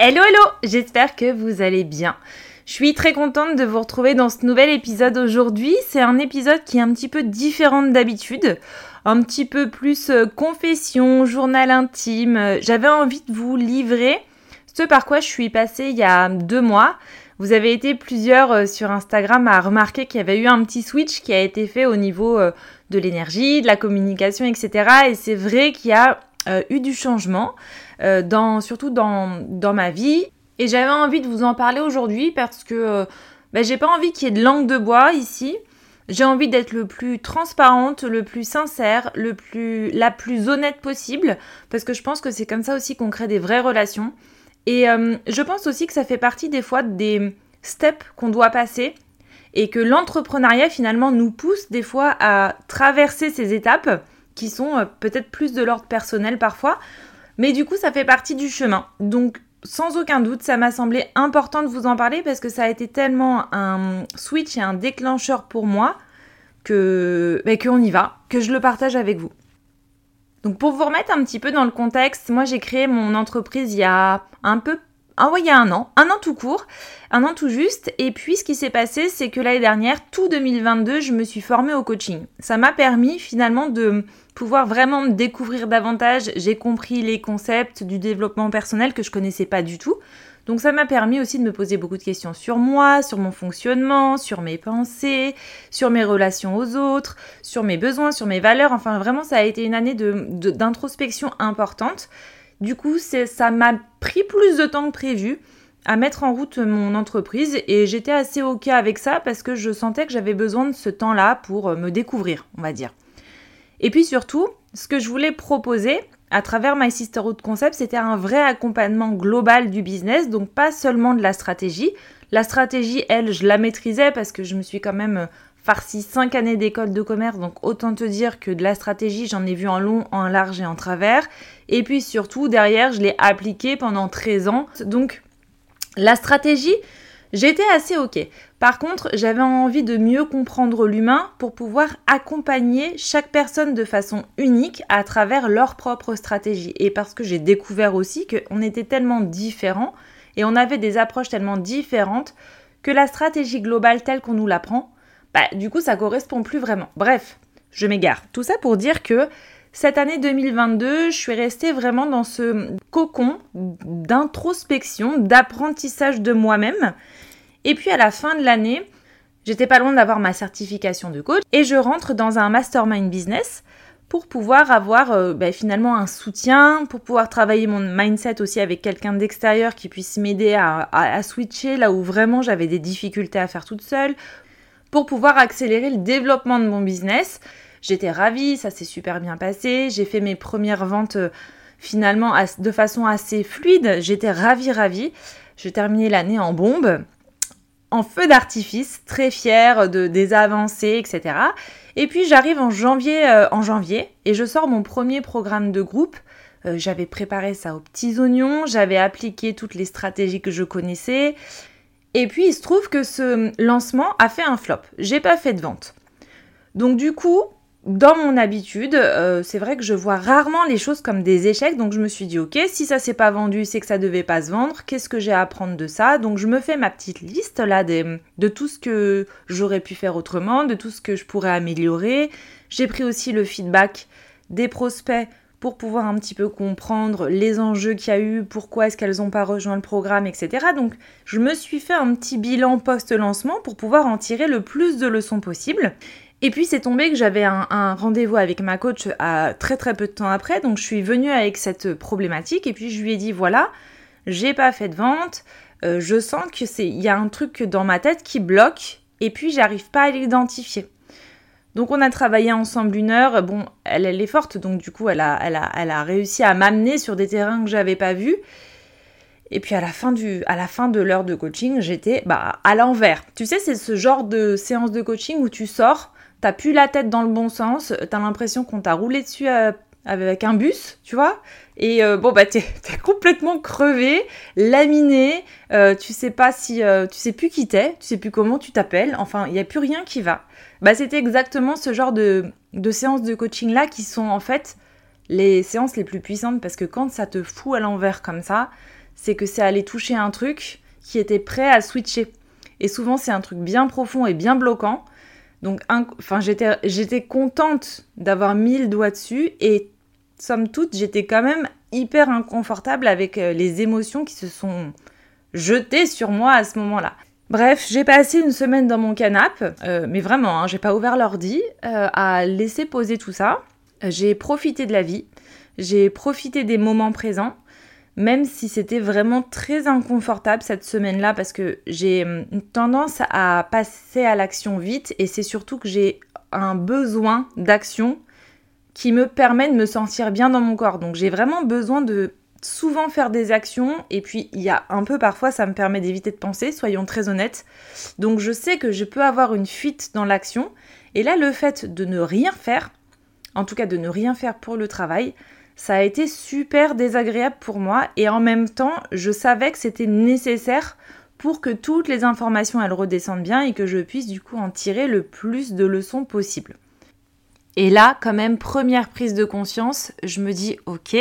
Hello hello, j'espère que vous allez bien. Je suis très contente de vous retrouver dans ce nouvel épisode aujourd'hui. C'est un épisode qui est un petit peu différent d'habitude, un petit peu plus euh, confession, journal intime. J'avais envie de vous livrer ce par quoi je suis passée il y a deux mois. Vous avez été plusieurs euh, sur Instagram à remarquer qu'il y avait eu un petit switch qui a été fait au niveau euh, de l'énergie, de la communication, etc. Et c'est vrai qu'il y a eu du changement, dans, surtout dans, dans ma vie. Et j'avais envie de vous en parler aujourd'hui parce que euh, bah, j'ai pas envie qu'il y ait de langue de bois ici. J'ai envie d'être le plus transparente, le plus sincère, le plus, la plus honnête possible, parce que je pense que c'est comme ça aussi qu'on crée des vraies relations. Et euh, je pense aussi que ça fait partie des fois des steps qu'on doit passer et que l'entrepreneuriat finalement nous pousse des fois à traverser ces étapes qui sont euh, peut-être plus de l'ordre personnel parfois, mais du coup ça fait partie du chemin. Donc sans aucun doute, ça m'a semblé important de vous en parler parce que ça a été tellement un switch et un déclencheur pour moi que bah, qu'on y va, que je le partage avec vous. Donc pour vous remettre un petit peu dans le contexte, moi j'ai créé mon entreprise il y a un peu ah il y a un an, un an tout court, un an tout juste. Et puis ce qui s'est passé, c'est que l'année dernière, tout 2022, je me suis formée au coaching. Ça m'a permis finalement de pouvoir vraiment me découvrir davantage. J'ai compris les concepts du développement personnel que je connaissais pas du tout. Donc ça m'a permis aussi de me poser beaucoup de questions sur moi, sur mon fonctionnement, sur mes pensées, sur mes relations aux autres, sur mes besoins, sur mes valeurs. Enfin vraiment ça a été une année d'introspection importante. Du coup ça m'a pris plus de temps que prévu à mettre en route mon entreprise et j'étais assez ok avec ça parce que je sentais que j'avais besoin de ce temps-là pour me découvrir, on va dire. Et puis surtout, ce que je voulais proposer à travers My Sisterhood Concept, c'était un vrai accompagnement global du business, donc pas seulement de la stratégie. La stratégie, elle, je la maîtrisais parce que je me suis quand même farci 5 années d'école de commerce, donc autant te dire que de la stratégie, j'en ai vu en long, en large et en travers. Et puis surtout, derrière, je l'ai appliquée pendant 13 ans. Donc, la stratégie, j'étais assez ok. Par contre, j'avais envie de mieux comprendre l'humain pour pouvoir accompagner chaque personne de façon unique à travers leur propre stratégie. Et parce que j'ai découvert aussi qu'on était tellement différents et on avait des approches tellement différentes que la stratégie globale telle qu'on nous l'apprend, bah, du coup, ça correspond plus vraiment. Bref, je m'égare. Tout ça pour dire que cette année 2022, je suis restée vraiment dans ce cocon d'introspection, d'apprentissage de moi-même et puis à la fin de l'année, j'étais pas loin d'avoir ma certification de coach et je rentre dans un mastermind business pour pouvoir avoir euh, ben, finalement un soutien, pour pouvoir travailler mon mindset aussi avec quelqu'un d'extérieur qui puisse m'aider à, switcher là où vraiment j'avais des difficultés à faire toute seule, pour pouvoir accélérer le développement de mon business. J'étais ravie, ça s'est super bien passé, j'ai fait mes premières ventes euh, finalement de façon assez fluide, j'étais ravie, ravie. J'ai terminé l'année en bombe en feu d'artifice, très fière de, des avancées, etc. Et puis j'arrive en janvier, euh, en janvier et je sors mon premier programme de groupe. Euh, j'avais préparé ça aux petits oignons, j'avais appliqué toutes les stratégies que je connaissais. Et puis il se trouve que ce lancement a fait un flop. J'ai pas fait de vente. Donc du coup, dans mon habitude, euh, c'est vrai que je vois rarement les choses comme des échecs, donc je me suis dit ok, si ça s'est pas vendu, c'est que ça devait pas se vendre. Qu'est-ce que j'ai à apprendre de ça? Donc je me fais ma petite liste là de tout ce que j'aurais pu faire autrement, de tout ce que je pourrais améliorer. J'ai pris aussi le feedback des prospects pour pouvoir un petit peu comprendre les enjeux qu'il y a eu, pourquoi est-ce qu'elles n'ont pas rejoint le programme, etc. Donc je me suis fait un petit bilan post-lancement pour pouvoir en tirer le plus de leçons possible. Et puis c'est tombé que j'avais un, rendez-vous avec ma coach à très très peu de temps après, donc je suis venue avec cette problématique et puis je lui ai dit voilà, j'ai pas fait de vente, euh, je sens que c'est il y a un truc dans ma tête qui bloque et puis j'arrive pas à l'identifier. Donc on a travaillé ensemble une heure. Bon, elle, est forte, donc du coup, elle a, elle a, réussi à m'amener sur des terrains que j'avais pas vus. Et puis à la fin, à de l'heure de coaching, j'étais bah, à l'envers. Tu sais, c'est ce genre de séance de coaching où tu sors, t'as plus la tête dans le bon sens, t'as l'impression qu'on t'a roulé dessus euh, avec un bus, tu vois. Et euh, bon, bah, t'es es complètement crevé, laminé, euh, tu sais pas si. tu sais plus qui t'es, tu sais plus comment tu t'appelles, enfin, il n'y a plus rien qui va. Bah, c'était exactement ce genre de, de séances de coaching là qui sont en fait les séances les plus puissantes parce que quand ça te fout à l'envers comme ça, c'est que c'est aller toucher un truc qui était prêt à switcher. Et souvent, c'est un truc bien profond et bien bloquant. Donc, enfin, j'étais contente d'avoir mis le doigt dessus et somme toute, j'étais quand même hyper inconfortable avec euh, les émotions qui se sont jetées sur moi à ce moment-là. Bref, j'ai passé une semaine dans mon canapé, euh, mais vraiment, hein, j'ai pas ouvert l'ordi, euh, à laisser poser tout ça. J'ai profité de la vie, j'ai profité des moments présents, même si c'était vraiment très inconfortable cette semaine-là, parce que j'ai hum, une tendance à passer à l'action vite, et c'est surtout que j'ai un besoin d'action qui me permet de me sentir bien dans mon corps. Donc j'ai vraiment besoin de souvent faire des actions et puis il y a un peu parfois ça me permet d'éviter de penser, soyons très honnêtes. Donc je sais que je peux avoir une fuite dans l'action et là le fait de ne rien faire, en tout cas de ne rien faire pour le travail, ça a été super désagréable pour moi et en même temps je savais que c'était nécessaire pour que toutes les informations elles redescendent bien et que je puisse du coup en tirer le plus de leçons possible. Et là, quand même, première prise de conscience, je me dis, ok,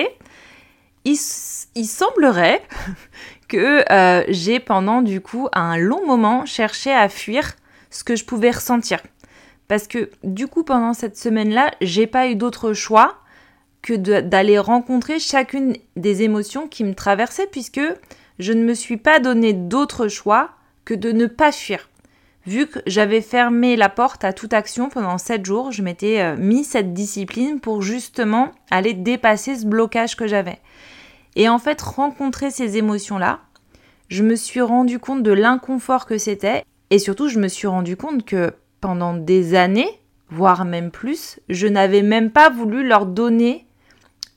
il, semblerait que euh, j'ai pendant du coup un long moment cherché à fuir ce que je pouvais ressentir. Parce que du coup pendant cette semaine-là, j'ai pas eu d'autre choix que d'aller rencontrer chacune des émotions qui me traversaient puisque je ne me suis pas donné d'autre choix que de ne pas fuir. Vu que j'avais fermé la porte à toute action pendant 7 jours, je m'étais euh, mis cette discipline pour justement aller dépasser ce blocage que j'avais. Et en fait, rencontrer ces émotions-là, je me suis rendu compte de l'inconfort que c'était. Et surtout, je me suis rendu compte que pendant des années, voire même plus, je n'avais même pas voulu leur donner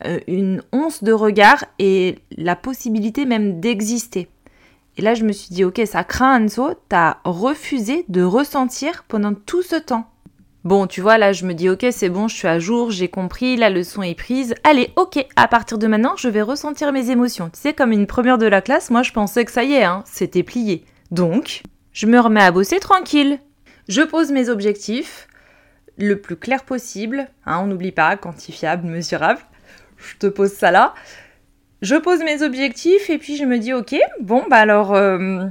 euh, une once de regard et la possibilité même d'exister. Et là, je me suis dit, ok, ça craint Anso, t'as refusé de ressentir pendant tout ce temps. Bon, tu vois, là, je me dis, ok, c'est bon, je suis à jour, j'ai compris, la leçon est prise. Allez, ok, à partir de maintenant, je vais ressentir mes émotions. Tu sais, comme une première de la classe, moi, je pensais que ça y est, hein, c'était plié. Donc, je me remets à bosser tranquille. Je pose mes objectifs le plus clair possible. Hein, on n'oublie pas, quantifiable, mesurable. Je te pose ça là. Je pose mes objectifs et puis je me dis, ok, bon, bah alors... Euh,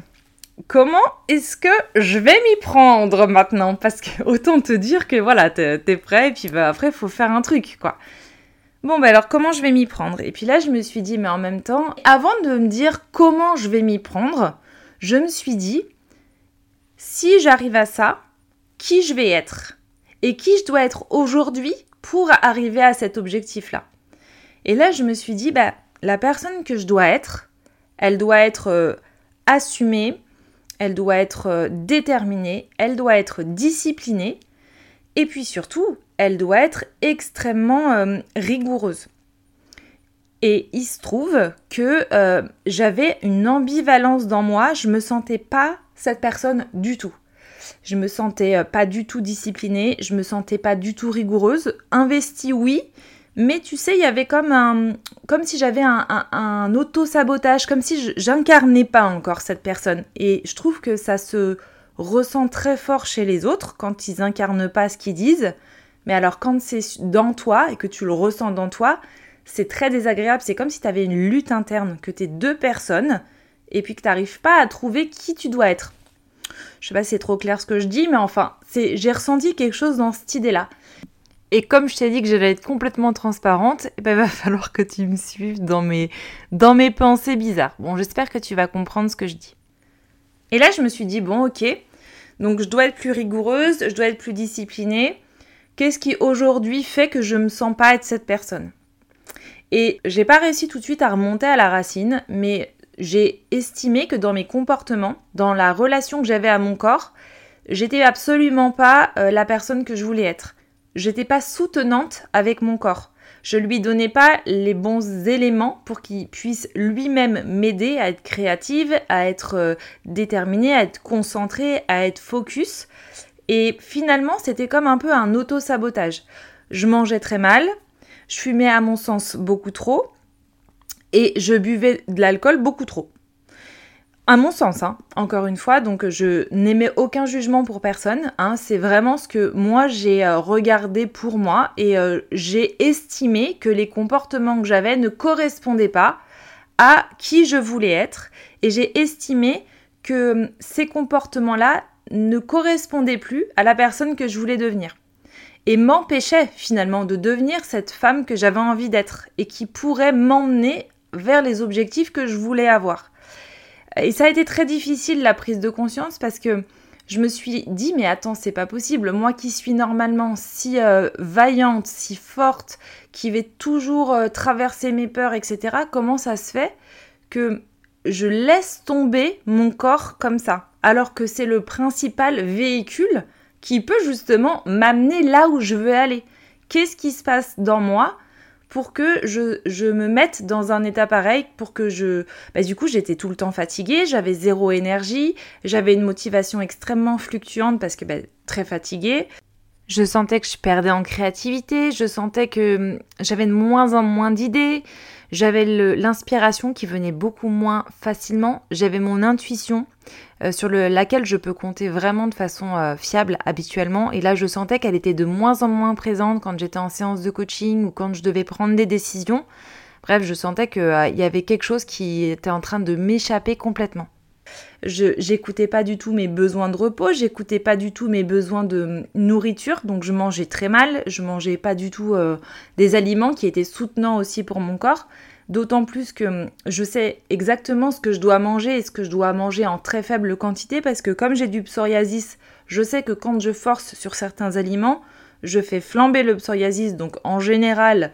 comment est-ce que je vais m'y prendre maintenant? Parce que autant te dire que voilà, t'es prêt et puis bah, après, faut faire un truc, quoi. Bon, bah alors comment je vais m'y prendre? Et puis là, je me suis dit, mais en même temps, avant de me dire comment je vais m'y prendre, je me suis dit, si j'arrive à ça, qui je vais être? Et qui je dois être aujourd'hui pour arriver à cet objectif-là? Et là, je me suis dit, bah, la personne que je dois être, elle doit être euh, assumée, elle doit être euh, déterminée, elle doit être disciplinée, et puis surtout, elle doit être extrêmement euh, rigoureuse. Et il se trouve que j'avais une ambivalence dans moi, je me sentais pas cette personne du tout. Je me sentais pas du tout disciplinée, je me sentais pas du tout rigoureuse. Investie, oui, mais tu sais, il y avait comme un, comme si j'avais un, auto-sabotage, comme si j'incarnais pas encore cette personne. Et je trouve que ça se ressent très fort chez les autres quand ils incarnent pas ce qu'ils disent. Mais alors quand c'est dans toi et que tu le ressens dans toi, c'est très désagréable. C'est comme si tu avais une lutte interne, que tu es deux personnes et puis que tu n'arrives pas à trouver qui tu dois être. Je sais pas si c'est trop clair ce que je dis, mais enfin, j'ai ressenti quelque chose dans cette idée-là. Et comme je t'ai dit que j'allais être complètement transparente, il eh ben, va falloir que tu me suives dans mes, dans mes pensées bizarres. Bon, j'espère que tu vas comprendre ce que je dis. Et là, je me suis dit, bon, ok, donc je dois être plus rigoureuse, je dois être plus disciplinée. Qu'est-ce qui aujourd'hui fait que je me sens pas être cette personne? Et j'ai pas réussi tout de suite à remonter à la racine, mais j'ai estimé que dans mes comportements, dans la relation que j'avais à mon corps, j'étais absolument pas euh, la personne que je voulais être. J'étais pas soutenante avec mon corps. Je lui donnais pas les bons éléments pour qu'il puisse lui-même m'aider à être créative, à être euh, déterminée, à être concentrée, à être focus. Et finalement, c'était comme un peu un auto-sabotage. Je mangeais très mal, je fumais à mon sens beaucoup trop et je buvais de l'alcool beaucoup trop à mon sens, hein, encore une fois, donc je n'aimais aucun jugement pour personne. Hein, c'est vraiment ce que moi j'ai euh, regardé pour moi et euh, j'ai estimé que les comportements que j'avais ne correspondaient pas à qui je voulais être et j'ai estimé que hum, ces comportements-là ne correspondaient plus à la personne que je voulais devenir et m'empêchaient finalement de devenir cette femme que j'avais envie d'être et qui pourrait m'emmener vers les objectifs que je voulais avoir. Et ça a été très difficile la prise de conscience parce que je me suis dit mais attends c'est pas possible. Moi qui suis normalement si euh, vaillante si forte qui vais toujours euh, traverser mes peurs etc comment ça se fait que je laisse tomber mon corps comme ça alors que c'est le principal véhicule qui peut justement m'amener là où je veux aller? Qu'est-ce qui se passe dans moi pour que je, me mette dans un état pareil, pour que je... Bah, du coup, j'étais tout le temps fatiguée, j'avais zéro énergie, j'avais une motivation extrêmement fluctuante parce que bah, très fatiguée. Je sentais que je perdais en créativité, je sentais que hum, j'avais de moins en moins d'idées, j'avais l'inspiration qui venait beaucoup moins facilement, j'avais mon intuition euh, sur laquelle je peux compter vraiment de façon euh, fiable habituellement. Et là, je sentais qu'elle était de moins en moins présente quand j'étais en séance de coaching ou quand je devais prendre des décisions. Bref, je sentais qu'il euh, y avait quelque chose qui était en train de m'échapper complètement. Je j'écoutais pas du tout mes besoins de repos, j'écoutais pas du tout mes besoins de nourriture, donc je mangeais très mal, je mangeais pas du tout des aliments qui étaient soutenants aussi pour mon corps. D'autant plus que hum, je sais exactement ce que je dois manger et ce que je dois manger en très faible quantité parce que comme j'ai du psoriasis, je sais que quand je force sur certains aliments, je fais flamber le psoriasis. Donc en général,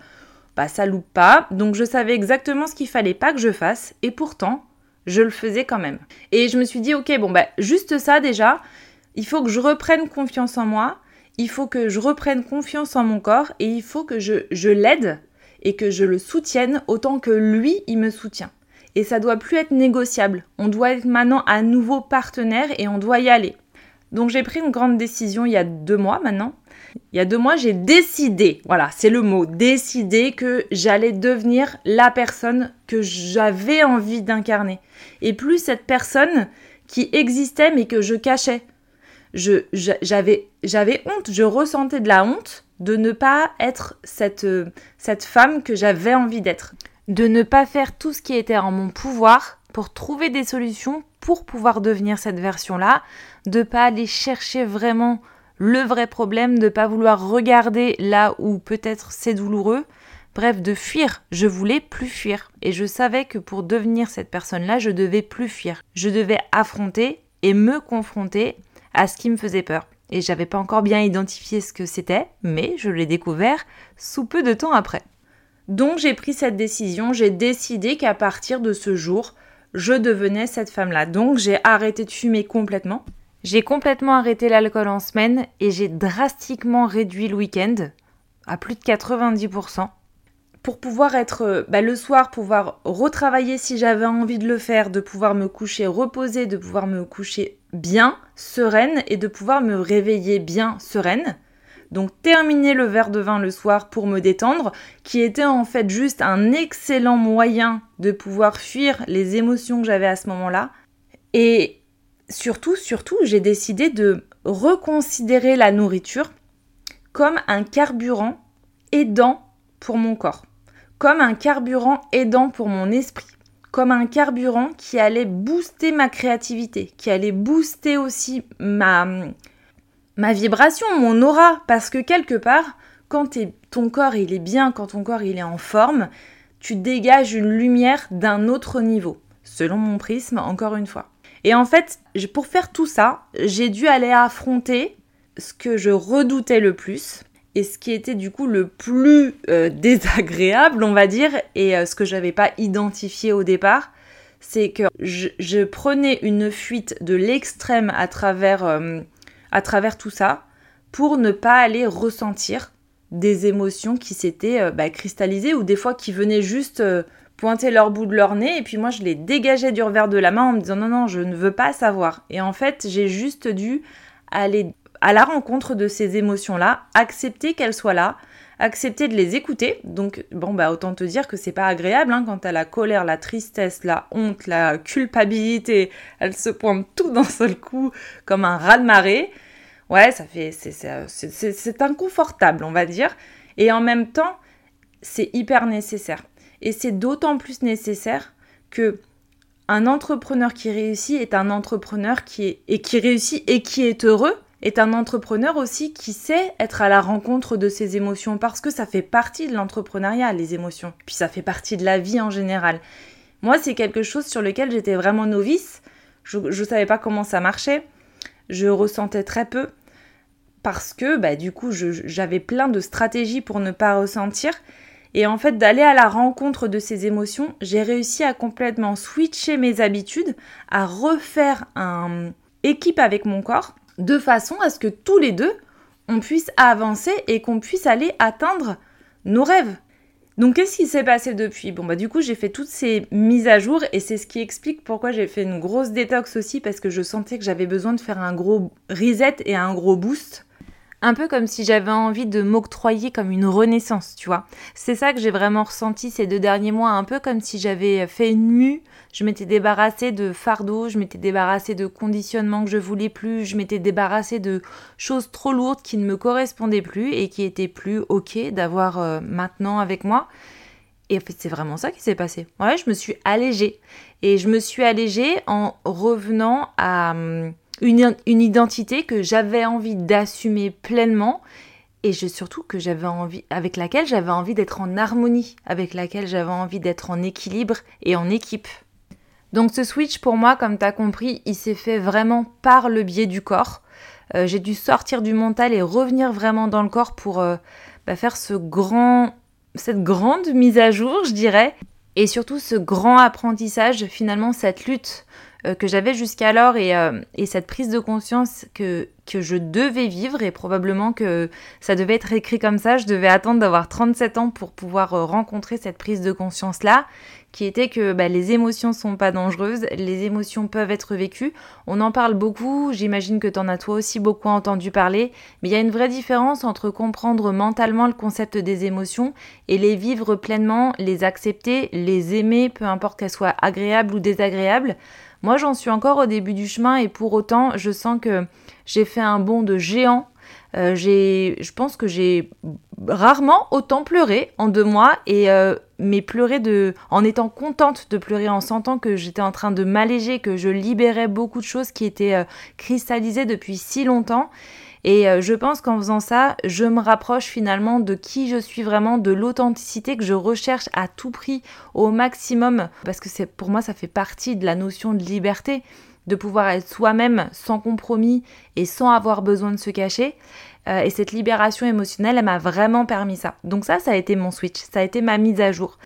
bah ça loupe pas. Donc je savais exactement ce qu'il fallait pas que je fasse et pourtant, je le faisais quand même. Et je me suis dit OK, bon bah juste ça déjà, il faut que je reprenne confiance en moi, il faut que je reprenne confiance en mon corps et il faut que je, je l'aide et que je le soutienne autant que lui, il me soutient. Et ça doit plus être négociable. On doit être maintenant un nouveau partenaire et on doit y aller. Donc j'ai pris une grande décision il y a deux mois maintenant. Il y a deux mois, j'ai décidé, voilà, c'est le mot, décidé que j'allais devenir la personne que j'avais envie d'incarner. Et plus cette personne qui existait mais que je cachais. J'avais honte, je ressentais de la honte de ne pas être cette, cette femme que j'avais envie d'être. De ne pas faire tout ce qui était en mon pouvoir pour trouver des solutions pour pouvoir devenir cette version-là, de pas aller chercher vraiment le vrai problème, de pas vouloir regarder là où peut-être c'est douloureux, bref, de fuir. Je voulais plus fuir et je savais que pour devenir cette personne-là, je devais plus fuir. Je devais affronter et me confronter à ce qui me faisait peur et j'avais pas encore bien identifié ce que c'était, mais je l'ai découvert sous peu de temps après. Donc j'ai pris cette décision, j'ai décidé qu'à partir de ce jour, je devenais cette femme-là. Donc j'ai arrêté de fumer complètement. J'ai complètement arrêté l'alcool en semaine et j'ai drastiquement réduit le week-end à plus de 90% pour pouvoir être euh, bah, le soir, pouvoir retravailler si j'avais envie de le faire, de pouvoir me coucher reposée, de pouvoir me coucher bien, sereine et de pouvoir me réveiller bien, sereine. Donc terminer le verre de vin le soir pour me détendre, qui était en fait juste un excellent moyen de pouvoir fuir les émotions que j'avais à ce moment-là. Et surtout, surtout, j'ai décidé de reconsidérer la nourriture comme un carburant aidant pour mon corps comme un carburant aidant pour mon esprit, comme un carburant qui allait booster ma créativité, qui allait booster aussi ma, vibration, mon aura, parce que quelque part, quand ton corps il est bien, quand ton corps il est en forme, tu dégages une lumière d'un autre niveau, selon mon prisme, encore une fois. Et en fait, pour faire tout ça, j'ai dû aller affronter ce que je redoutais le plus et ce qui était du coup le plus euh, désagréable, on va dire, et euh, ce que je n'avais pas identifié au départ, c'est que je, prenais une fuite de l'extrême à travers, euh, à travers tout ça pour ne pas aller ressentir des émotions qui s'étaient bah, cristallisées ou des fois qui venaient juste pointer leur bout de leur nez et puis moi je les dégageais du revers de la main en me disant non non je ne veux pas savoir. Et en fait j'ai juste dû aller à la rencontre de ces émotions là accepter qu'elles soient là accepter de les écouter. Donc bon bah autant te dire que c'est pas agréable hein, quand t'as la colère la tristesse la honte la culpabilité elles se pointent tout d'un seul coup comme un raz de marée ouais ça fait c'est inconfortable on va dire. Et en même temps c'est hyper nécessaire et c'est d'autant plus nécessaire que un entrepreneur qui réussit est un entrepreneur qui est et qui réussit et qui est heureux est un entrepreneur aussi qui sait être à la rencontre de ses émotions parce que ça fait partie de l'entrepreneuriat les émotions puis ça fait partie de la vie en général. Moi, c'est quelque chose sur lequel j'étais vraiment novice. Je ne savais pas comment ça marchait. Je ressentais très peu parce que bah, du coup, j'avais plein de stratégies pour ne pas ressentir. Et en fait, d'aller à la rencontre de ces émotions, j'ai réussi à complètement switcher mes habitudes, à refaire un équipe avec mon corps, de façon à ce que tous les deux, on puisse avancer et qu'on puisse aller atteindre nos rêves. Donc qu'est-ce qui s'est passé depuis? Bon bah du coup j'ai fait toutes ces mises à jour et c'est ce qui explique pourquoi j'ai fait une grosse détox aussi parce que je sentais que j'avais besoin de faire un gros reset et un gros boost un peu comme si j'avais envie de m'octroyer comme une renaissance, tu vois. C'est ça que j'ai vraiment ressenti ces deux derniers mois, un peu comme si j'avais fait une mue, je m'étais débarrassée de fardeaux, je m'étais débarrassée de conditionnements que je voulais plus, je m'étais débarrassée de choses trop lourdes qui ne me correspondaient plus et qui étaient plus ok d'avoir euh, maintenant avec moi. Et en fait, c'est vraiment ça qui s'est passé. Ouais, je me suis allégée. Et je me suis allégée en revenant à... Hum, une, identité que j'avais envie d'assumer pleinement et surtout que j'avais envie, avec laquelle j'avais envie d'être en harmonie, avec laquelle j'avais envie d'être en équilibre et en équipe. Donc ce switch pour moi, comme tu as compris, il s'est fait vraiment par le biais du corps. Euh, j'ai dû sortir du mental et revenir vraiment dans le corps pour euh, bah, faire ce grand, cette grande mise à jour, je dirais, et surtout ce grand apprentissage, finalement cette lutte que j'avais jusqu'alors et, euh, et, cette prise de conscience que, que je devais vivre et probablement que ça devait être écrit comme ça. Je devais attendre d'avoir 37 ans pour pouvoir euh, rencontrer cette prise de conscience-là qui était que bah, les émotions sont pas dangereuses, les émotions peuvent être vécues. On en parle beaucoup, j'imagine que tu en as toi aussi beaucoup entendu parler, mais il y a une vraie différence entre comprendre mentalement le concept des émotions et les vivre pleinement, les accepter, les aimer, peu importe qu'elles soient agréables ou désagréables. Moi, j'en suis encore au début du chemin et pour autant, je sens que j'ai fait un bond de géant. Euh, je pense que j'ai rarement autant pleuré en deux mois et euh, mais pleurer de, en étant contente de pleurer, en sentant que j'étais en train de m'alléger, que je libérais beaucoup de choses qui étaient euh, cristallisées depuis si longtemps. Et euh, je pense qu'en faisant ça, je me rapproche finalement de qui je suis vraiment, de l'authenticité que je recherche à tout prix, au maximum, parce que c'est pour moi ça fait partie de la notion de liberté, de pouvoir être soi-même sans compromis et sans avoir besoin de se cacher. Euh, et cette libération émotionnelle, elle m'a vraiment permis ça. Donc ça, ça a été mon switch, ça a été ma mise à jour.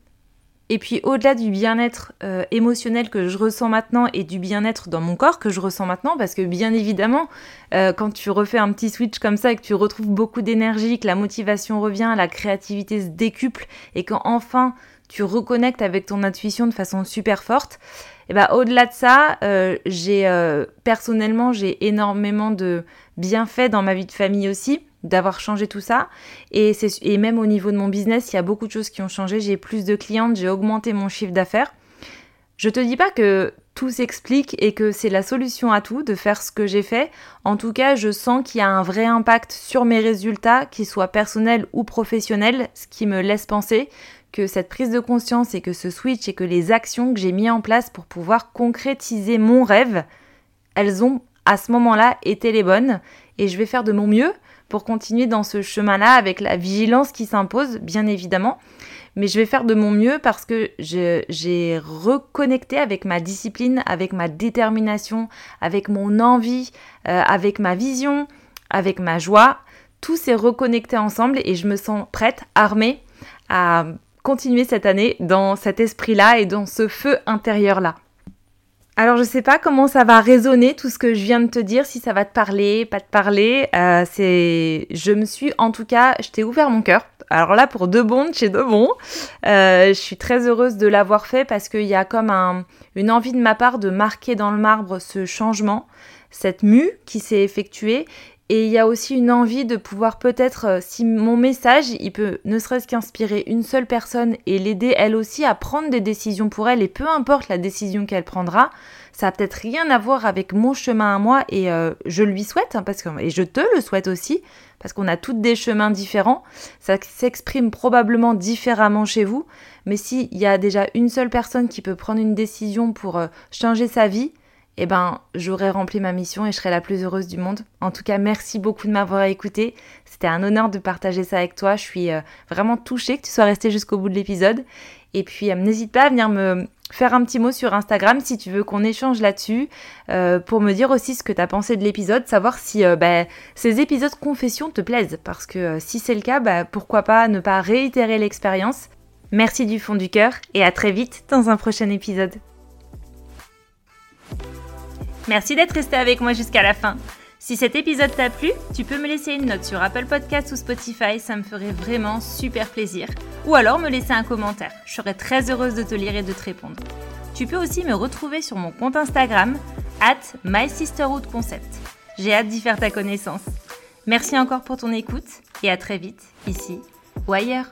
Et puis au-delà du bien-être euh, émotionnel que je ressens maintenant et du bien-être dans mon corps que je ressens maintenant, parce que bien évidemment, euh, quand tu refais un petit switch comme ça et que tu retrouves beaucoup d'énergie, que la motivation revient, la créativité se décuple et quand enfin tu reconnectes avec ton intuition de façon super forte, et ben au-delà de ça, euh, j'ai personnellement j'ai énormément de bienfaits dans ma vie de famille aussi d'avoir changé tout ça. Et, et même au niveau de mon business, il y a beaucoup de choses qui ont changé. J'ai plus de clientes, j'ai augmenté mon chiffre d'affaires. Je te dis pas que tout s'explique et que c'est la solution à tout de faire ce que j'ai fait. En tout cas, je sens qu'il y a un vrai impact sur mes résultats, qu'ils soient personnels ou professionnels, ce qui me laisse penser que cette prise de conscience et que ce switch et que les actions que j'ai mis en place pour pouvoir concrétiser mon rêve, elles ont à ce moment-là été les bonnes et je vais faire de mon mieux pour continuer dans ce chemin-là avec la vigilance qui s'impose, bien évidemment. Mais je vais faire de mon mieux parce que j'ai reconnecté avec ma discipline, avec ma détermination, avec mon envie, euh, avec ma vision, avec ma joie. Tout s'est reconnecté ensemble et je me sens prête, armée à continuer cette année dans cet esprit-là et dans ce feu intérieur-là. Alors je sais pas comment ça va résonner tout ce que je viens de te dire, si ça va te parler, pas te parler. Euh, c'est, je me suis en tout cas, je t'ai ouvert mon cœur. Alors là pour deux bons, chez deux bons. Euh, je suis très heureuse de l'avoir fait parce qu'il y a comme un, une envie de ma part de marquer dans le marbre ce changement, cette mue qui s'est effectuée et il y a aussi une envie de pouvoir peut-être, euh, si mon message, il peut ne serait-ce qu'inspirer une seule personne et l'aider elle aussi à prendre des décisions pour elle, et peu importe la décision qu'elle prendra, ça a peut-être rien à voir avec mon chemin à moi, et euh, je lui souhaite, hein, parce que, et je te le souhaite aussi, parce qu'on a toutes des chemins différents, ça s'exprime probablement différemment chez vous, mais s'il y a déjà une seule personne qui peut prendre une décision pour euh, changer sa vie, eh ben, j'aurais rempli ma mission et je serais la plus heureuse du monde. En tout cas, merci beaucoup de m'avoir écouté. C'était un honneur de partager ça avec toi. Je suis euh, vraiment touchée que tu sois resté jusqu'au bout de l'épisode. Et puis, euh, n'hésite pas à venir me faire un petit mot sur Instagram si tu veux qu'on échange là-dessus, euh, pour me dire aussi ce que tu as pensé de l'épisode, savoir si bah, ces épisodes confession te plaisent. Parce que si c'est le cas, bah, pourquoi pas ne pas réitérer l'expérience. Merci du fond du cœur et à très vite dans un prochain épisode. Merci d'être resté avec moi jusqu'à la fin. Si cet épisode t'a plu, tu peux me laisser une note sur Apple Podcasts ou Spotify, ça me ferait vraiment super plaisir. Ou alors me laisser un commentaire, je serais très heureuse de te lire et de te répondre. Tu peux aussi me retrouver sur mon compte Instagram, at MySisterhoodConcept. J'ai hâte d'y faire ta connaissance. Merci encore pour ton écoute et à très vite, ici ou ailleurs.